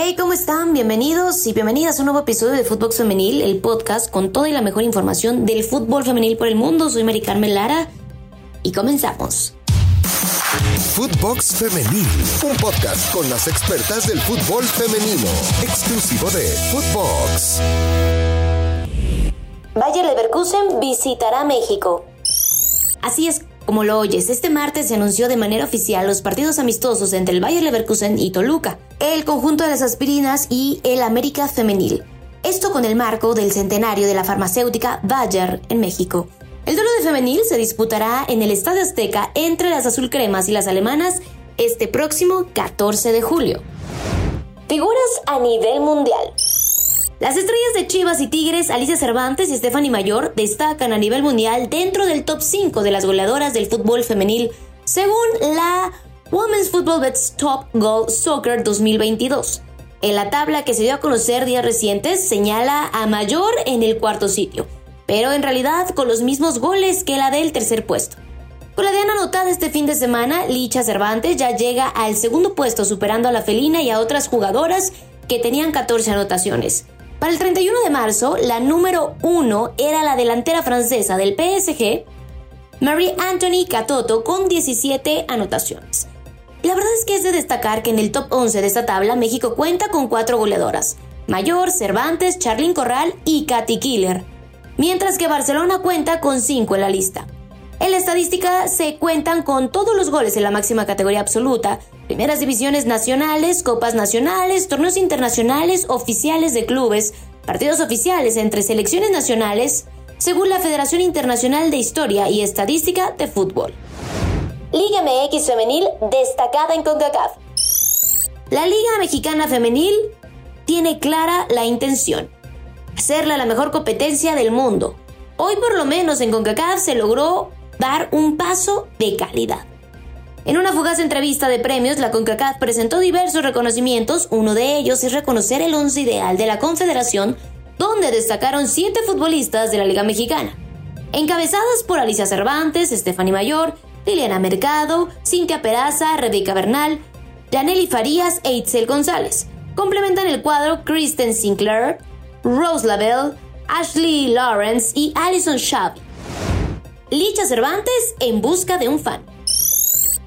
Hey, ¿cómo están? Bienvenidos y bienvenidas a un nuevo episodio de Footbox Femenil, el podcast con toda y la mejor información del fútbol femenil por el mundo. Soy Mari Carmen Lara y comenzamos. Footbox Femenil, un podcast con las expertas del fútbol femenino, exclusivo de Footbox. Bayer Leverkusen visitará México. Así es como lo oyes, este martes se anunció de manera oficial los partidos amistosos entre el Bayer Leverkusen y Toluca, el conjunto de las aspirinas y el América Femenil. Esto con el marco del centenario de la farmacéutica Bayer en México. El duelo de femenil se disputará en el Estadio Azteca entre las azulcremas y las alemanas este próximo 14 de julio. Figuras a nivel mundial. Las estrellas de Chivas y Tigres, Alicia Cervantes y Stephanie Mayor, destacan a nivel mundial dentro del top 5 de las goleadoras del fútbol femenil, según la Women's Football Bets Top Goal Soccer 2022. En la tabla que se dio a conocer días recientes, señala a Mayor en el cuarto sitio, pero en realidad con los mismos goles que la del tercer puesto. Con la diana anotada este fin de semana, Licha Cervantes ya llega al segundo puesto, superando a la felina y a otras jugadoras que tenían 14 anotaciones. Para el 31 de marzo, la número uno era la delantera francesa del PSG, Marie Anthony Catoto, con 17 anotaciones. La verdad es que es de destacar que en el top 11 de esta tabla México cuenta con cuatro goleadoras, Mayor, Cervantes, Charlyn Corral y Katy Killer, mientras que Barcelona cuenta con cinco en la lista. En la estadística se cuentan con todos los goles en la máxima categoría absoluta, primeras divisiones nacionales, copas nacionales, torneos internacionales, oficiales de clubes, partidos oficiales entre selecciones nacionales, según la Federación Internacional de Historia y Estadística de Fútbol. Liga MX Femenil destacada en CONCACAF. La Liga Mexicana Femenil tiene clara la intención, hacerla la mejor competencia del mundo. Hoy por lo menos en CONCACAF se logró dar un paso de calidad. En una fugaz entrevista de premios, la CONCACAF presentó diversos reconocimientos, uno de ellos es reconocer el once ideal de la Confederación, donde destacaron siete futbolistas de la Liga Mexicana, encabezadas por Alicia Cervantes, Stephanie Mayor, Liliana Mercado, Cintia Peraza, Rebeca Bernal, Janely Farías e Itzel González. Complementan el cuadro Kristen Sinclair, Rose Lavelle, Ashley Lawrence y Alison Schaub. Licha Cervantes en busca de un fan.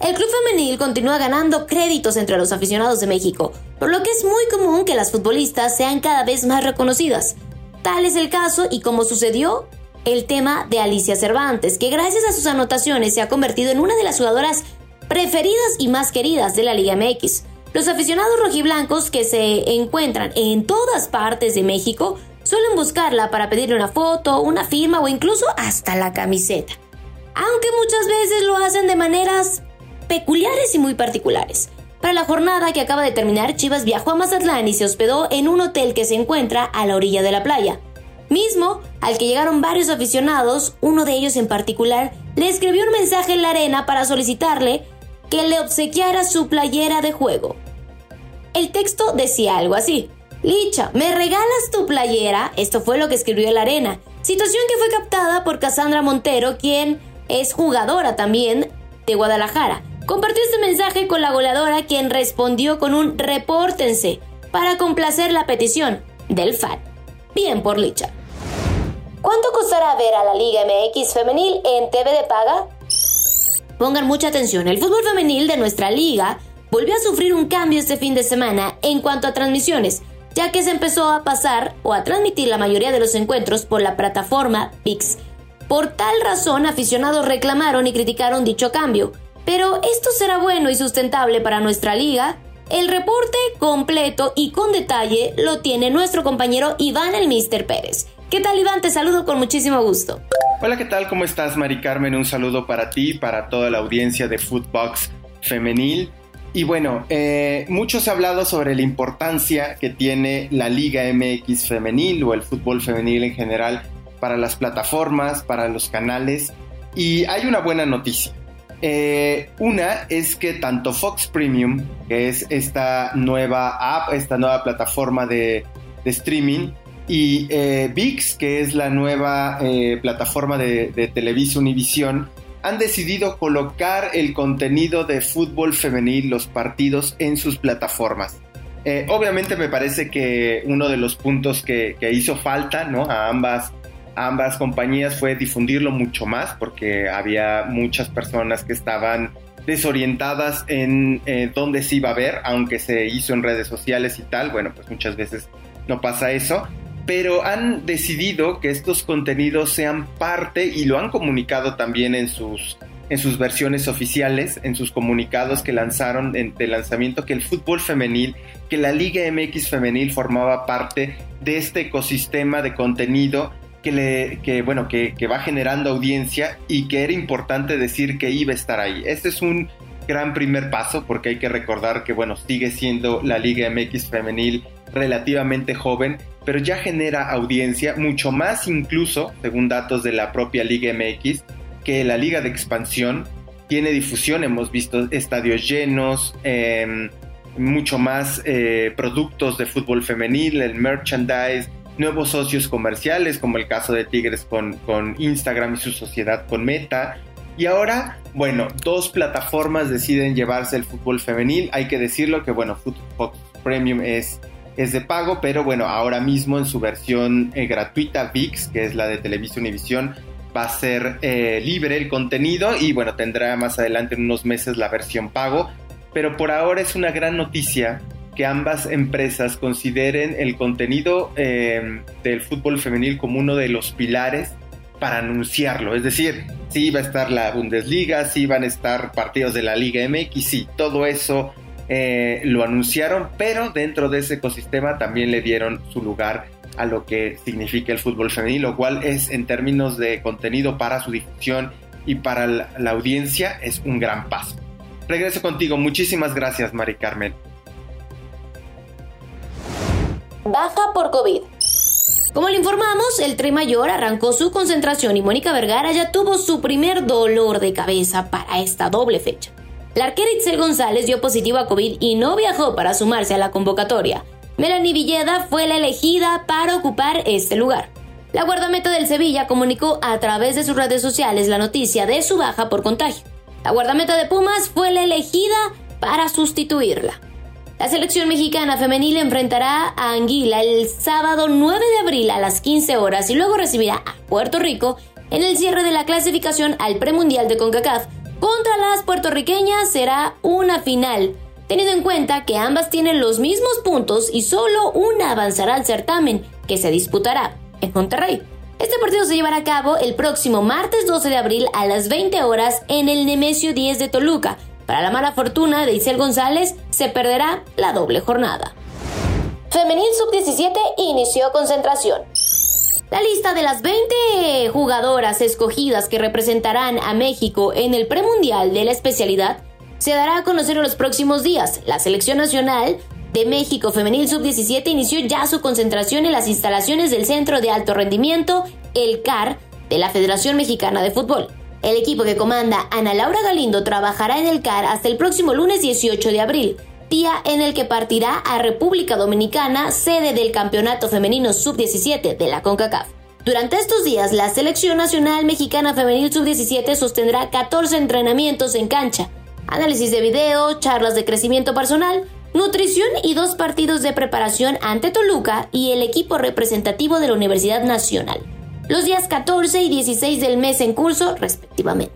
El club femenil continúa ganando créditos entre los aficionados de México, por lo que es muy común que las futbolistas sean cada vez más reconocidas. Tal es el caso y como sucedió el tema de Alicia Cervantes, que gracias a sus anotaciones se ha convertido en una de las jugadoras preferidas y más queridas de la Liga MX. Los aficionados rojiblancos que se encuentran en todas partes de México suelen buscarla para pedirle una foto, una firma o incluso hasta la camiseta. Aunque muchas veces lo hacen de maneras peculiares y muy particulares. Para la jornada que acaba de terminar, Chivas viajó a Mazatlán y se hospedó en un hotel que se encuentra a la orilla de la playa. Mismo al que llegaron varios aficionados, uno de ellos en particular, le escribió un mensaje en la arena para solicitarle que le obsequiara su playera de juego. El texto decía algo así. Licha, ¿me regalas tu playera? Esto fue lo que escribió en la arena. Situación que fue captada por Cassandra Montero, quien es jugadora también de Guadalajara. Compartió este mensaje con la goleadora quien respondió con un repórtense para complacer la petición del fan. Bien por Licha. ¿Cuánto costará ver a la Liga MX femenil en TV de paga? Pongan mucha atención, el fútbol femenil de nuestra liga volvió a sufrir un cambio este fin de semana en cuanto a transmisiones, ya que se empezó a pasar o a transmitir la mayoría de los encuentros por la plataforma VIX. Por tal razón, aficionados reclamaron y criticaron dicho cambio, pero ¿esto será bueno y sustentable para nuestra liga? El reporte completo y con detalle lo tiene nuestro compañero Iván el Mister Pérez. ¿Qué tal Iván? Te saludo con muchísimo gusto. Hola, ¿qué tal? ¿Cómo estás, Mari Carmen? Un saludo para ti, y para toda la audiencia de Footbox Femenil. Y bueno, eh, muchos ha hablado sobre la importancia que tiene la Liga MX Femenil o el fútbol femenil en general para las plataformas, para los canales. Y hay una buena noticia. Eh, una es que tanto Fox Premium, que es esta nueva app, esta nueva plataforma de, streaming, y eh, VIX, que es la nueva eh, plataforma de, de Televisa Univisión, han decidido colocar el contenido de fútbol femenil, los partidos, en sus plataformas. Eh, obviamente me parece que uno de los puntos que, hizo falta ¿no? a, ambas, ambas compañías fue difundirlo mucho más porque había muchas personas que estaban desorientadas en eh, dónde se iba a ver, aunque se hizo en redes sociales y tal, bueno, pues muchas veces no pasa eso, pero han decidido que estos contenidos sean parte y lo han comunicado también en sus en sus versiones oficiales, en sus comunicados que lanzaron de lanzamiento, que el fútbol femenil, que la Liga MX femenil formaba parte de este ecosistema de contenido que, le, que, bueno, que, que, va generando audiencia y que era importante decir que iba a estar ahí. Este es un gran primer paso porque hay que recordar que bueno, sigue siendo la Liga MX femenil relativamente joven, pero ya genera audiencia mucho más incluso, según datos de la propia Liga MX, que la liga de expansión tiene difusión, hemos visto estadios llenos, em, mucho más eh, productos de fútbol femenil, el merchandise, nuevos socios comerciales, como el caso de Tigres con, con Instagram y su sociedad con Meta. Y ahora, bueno, dos plataformas deciden llevarse el fútbol femenil. Hay que decirlo que, bueno, Footbox Premium es, es de pago, pero bueno, ahora mismo en su versión eh, gratuita, VIX, que es la de Televisión y Visión, va a ser eh, libre el contenido y bueno, tendrá más adelante en unos meses la versión pago. Pero por ahora es una gran noticia que ambas empresas consideren el contenido em, del fútbol femenil como uno de los pilares para anunciarlo. Es decir, si va a estar la Bundesliga, si van a estar partidos de la Liga MX, sí, todo eso eh, lo anunciaron, pero dentro de ese ecosistema también le dieron su lugar a lo que significa el fútbol femenil, lo cual es en términos de contenido para su difusión y para la, audiencia es un gran paso. Regreso contigo, muchísimas gracias Mari Carmen. Baja por COVID. Como le informamos, el Tri Mayor arrancó su concentración y Mónica Vergara ya tuvo su primer dolor de cabeza para esta doble fecha. La arquera Itzel González dio positivo a COVID y no viajó para sumarse a la convocatoria. Melanie Villeda fue la elegida para ocupar este lugar. La guardameta del Sevilla comunicó a través de sus redes sociales la noticia de su baja por contagio. La guardameta de Pumas fue la elegida para sustituirla. La selección mexicana femenil enfrentará a Anguila el sábado 9 de abril a las 15 horas y luego recibirá a Puerto Rico en el cierre de la clasificación al premundial de CONCACAF. Contra las puertorriqueñas será una final teniendo en cuenta que ambas tienen los mismos puntos y solo una avanzará al certamen, que se disputará en Monterrey. Este partido se llevará a cabo el próximo martes 12 de abril a las 20 horas en el Nemesio 10 de Toluca. Para la mala fortuna de Isel González, se perderá la doble jornada. Femenil Sub-17 inició concentración. La lista de las 20 jugadoras escogidas que representarán a México en el premundial de la especialidad se dará a conocer en los próximos días. La selección nacional de México Femenil Sub-17 inició ya su concentración en las instalaciones del Centro de Alto Rendimiento, el CAR, de la Federación Mexicana de Fútbol. El equipo que comanda Ana Laura Galindo trabajará en el CAR hasta el próximo lunes 18 de abril, día en el que partirá a República Dominicana, sede del Campeonato Femenino Sub-17 de la CONCACAF. Durante estos días, la Selección Nacional Mexicana Femenil Sub-17 sostendrá 14 entrenamientos en cancha, análisis de video, charlas de crecimiento personal, nutrición y dos partidos de preparación ante Toluca y el equipo representativo de la Universidad Nacional, los días 14 y 16 del mes en curso respectivamente.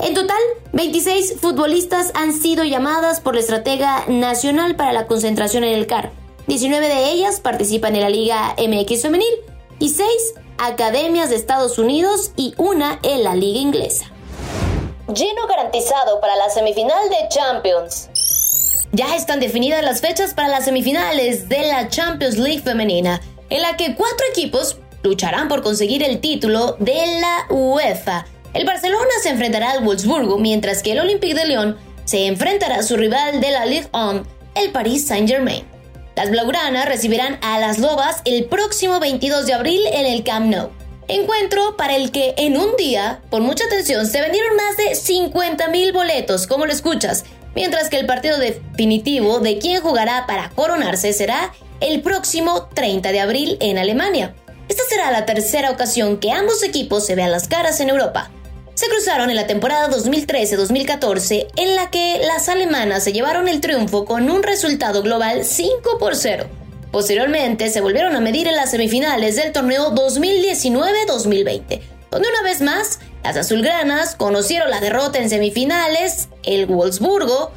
En total, 26 futbolistas han sido llamadas por la estratega nacional para la concentración en el CAR. 19 de ellas participan en la Liga MX femenil y 6 academias de Estados Unidos y una en la Liga inglesa lleno garantizado para la semifinal de Champions. Ya están definidas las fechas para las semifinales de la Champions League femenina, en la que cuatro equipos lucharán por conseguir el título de la UEFA. El Barcelona se enfrentará al Wolfsburgo, mientras que el Olympique de Lyon se enfrentará a su rival de la Ligue 1, el Paris Saint-Germain. Las blaugranas recibirán a las Lobas el próximo 22 de abril en el Camp Nou. Encuentro para el que en un día, por mucha atención, se vendieron más de 50 mil boletos, como lo escuchas, mientras que el partido definitivo de quién jugará para coronarse será el próximo 30 de abril en Alemania. Esta será la tercera ocasión que ambos equipos se vean las caras en Europa. se cruzaron en la temporada 2013-2014 en la que las alemanas se llevaron el triunfo con un resultado global 5 por 0. Posteriormente se volvieron a medir en las semifinales del torneo 2019-2020, donde una vez más las azulgranas conocieron la derrota en semifinales, el Wolfsburgo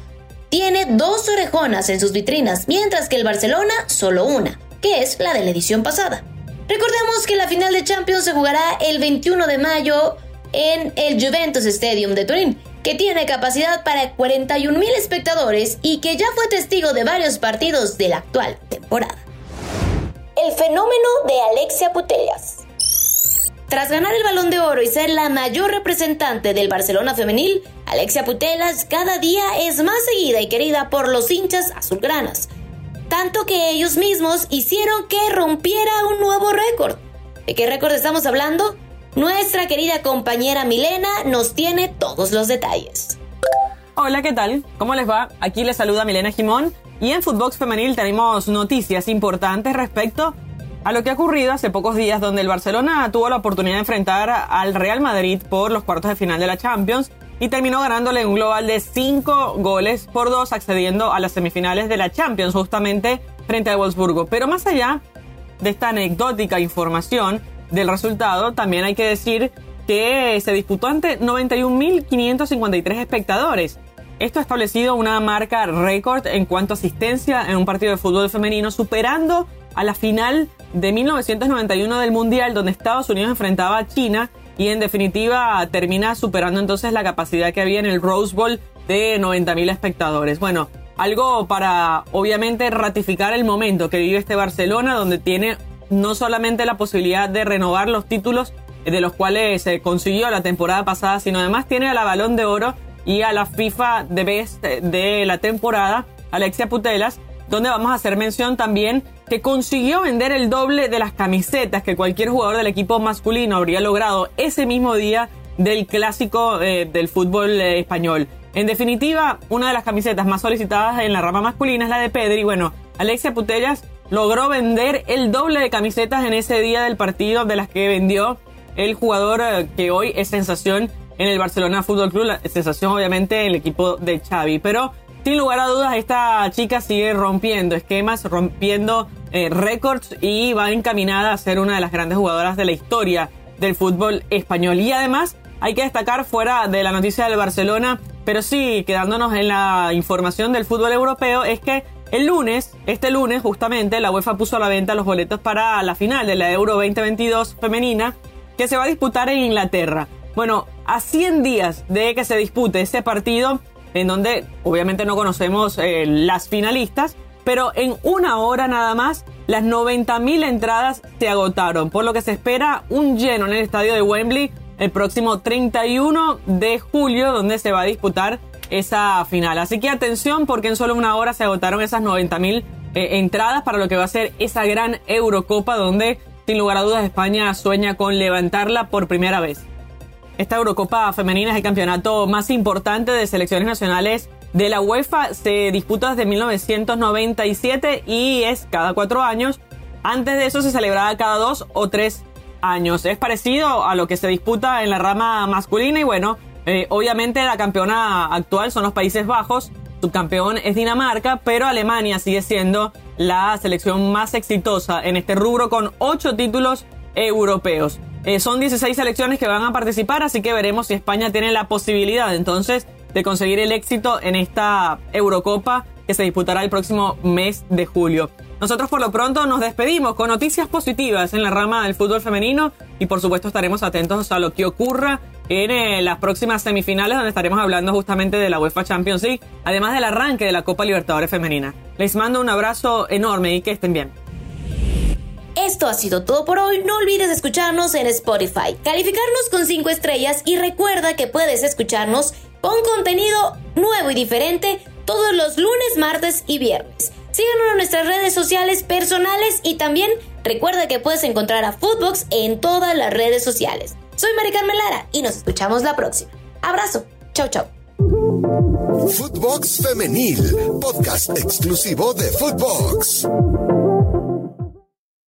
tiene dos orejonas en sus vitrinas, mientras que el Barcelona solo una, que es la de la edición pasada. Recordemos que la final de Champions se jugará el 21 de mayo en el Juventus Stadium de Turín, que tiene capacidad para 41.000 espectadores y que ya fue testigo de varios partidos de la actual temporada. El fenómeno de Alexia Putellas. Tras ganar el balón de oro y ser la mayor representante del Barcelona femenil, Alexia Putellas cada día es más seguida y querida por los hinchas azulgranas, tanto que ellos mismos hicieron que rompiera un nuevo récord. ¿De qué récord estamos hablando? Nuestra querida compañera Milena nos tiene todos los detalles. Hola, ¿qué tal? ¿Cómo les va? Aquí les saluda Milena Jimón y en Footbox Femenil tenemos noticias importantes respecto a lo que ha ocurrido hace pocos días donde el Barcelona tuvo la oportunidad de enfrentar al Real Madrid por los cuartos de final de la Champions y terminó ganándole un global de 5 goles por 2 accediendo a las semifinales de la Champions justamente frente a Wolfsburgo. Pero más allá de esta anecdótica información, del resultado, también hay que decir que se disputó ante 91.553 espectadores. Esto ha establecido una marca récord en cuanto a asistencia en un partido de fútbol femenino, superando a la final de 1991 del Mundial, donde Estados Unidos enfrentaba a China y en definitiva termina superando entonces la capacidad que había en el Rose Bowl de 90.000 espectadores. Bueno, algo para obviamente ratificar el momento que vive este Barcelona, donde tiene no solamente la posibilidad de renovar los títulos de los cuales se consiguió la temporada pasada, sino además tiene a la Balón de Oro y a la FIFA de Best de la temporada, Alexia Putelas, donde vamos a hacer mención también que consiguió vender el doble de las camisetas que cualquier jugador del equipo masculino habría logrado ese mismo día del clásico eh, del fútbol eh, español. En definitiva, una de las camisetas más solicitadas en la rama masculina es la de Pedri. Bueno, Alexia Putellas logró vender el doble de camisetas en ese día del partido de las que vendió el jugador eh, que hoy es sensación en el Barcelona Fútbol Club, la sensación obviamente en el equipo de Xavi, pero sin lugar a dudas esta chica sigue rompiendo esquemas, rompiendo eh, récords y va encaminada a ser una de las grandes jugadoras de la historia del fútbol español. Y además hay que destacar fuera de la noticia del Barcelona, pero sí quedándonos en la información del fútbol europeo, es que el lunes, este lunes justamente, la UEFA puso a la venta los boletos para la final de la Euro 2022 femenina que se va a disputar en Inglaterra. Bueno, a 100 días de que se dispute este partido, en donde obviamente no conocemos eh, las finalistas, pero en una hora nada más las 90.000 entradas se agotaron, por lo que se espera un lleno en el estadio de Wembley el próximo 31 de julio, donde se va a disputar esa final. Así que atención porque en solo una hora se agotaron esas 90 mil eh, entradas para lo que va a ser esa gran Eurocopa donde sin lugar a dudas España sueña con levantarla por primera vez. Esta Eurocopa femenina es el campeonato más importante de selecciones nacionales de la UEFA. Se disputa desde 1997 y es cada cuatro años. Antes de eso se celebraba cada dos o tres años. Es parecido a lo que se disputa en la rama masculina y bueno, eh, obviamente la campeona actual son los Países Bajos, su campeón es Dinamarca, pero Alemania sigue siendo la selección más exitosa en este rubro con 8 títulos europeos. Eh, son 16 selecciones que van a participar, así que veremos si España tiene la posibilidad entonces de conseguir el éxito en esta Eurocopa que se disputará el próximo mes de julio. Nosotros por lo pronto nos despedimos con noticias positivas en la rama del fútbol femenino y por supuesto estaremos atentos a lo que ocurra en eh, las próximas semifinales donde estaremos hablando justamente de la UEFA Champions League, además del arranque de la Copa Libertadores Femenina. Les mando un abrazo enorme y que estén bien. Esto ha sido todo por hoy. No olvides escucharnos en Spotify, calificarnos con 5 estrellas y recuerda que puedes escucharnos con contenido nuevo y diferente todos los lunes, martes y viernes. Síganos en nuestras redes sociales personales y también recuerda que puedes encontrar a Footbox en todas las redes sociales. Soy Mari Carmen Lara y nos escuchamos la próxima. Abrazo. Chau, chau. Footbox Femenil, podcast exclusivo de Footbox.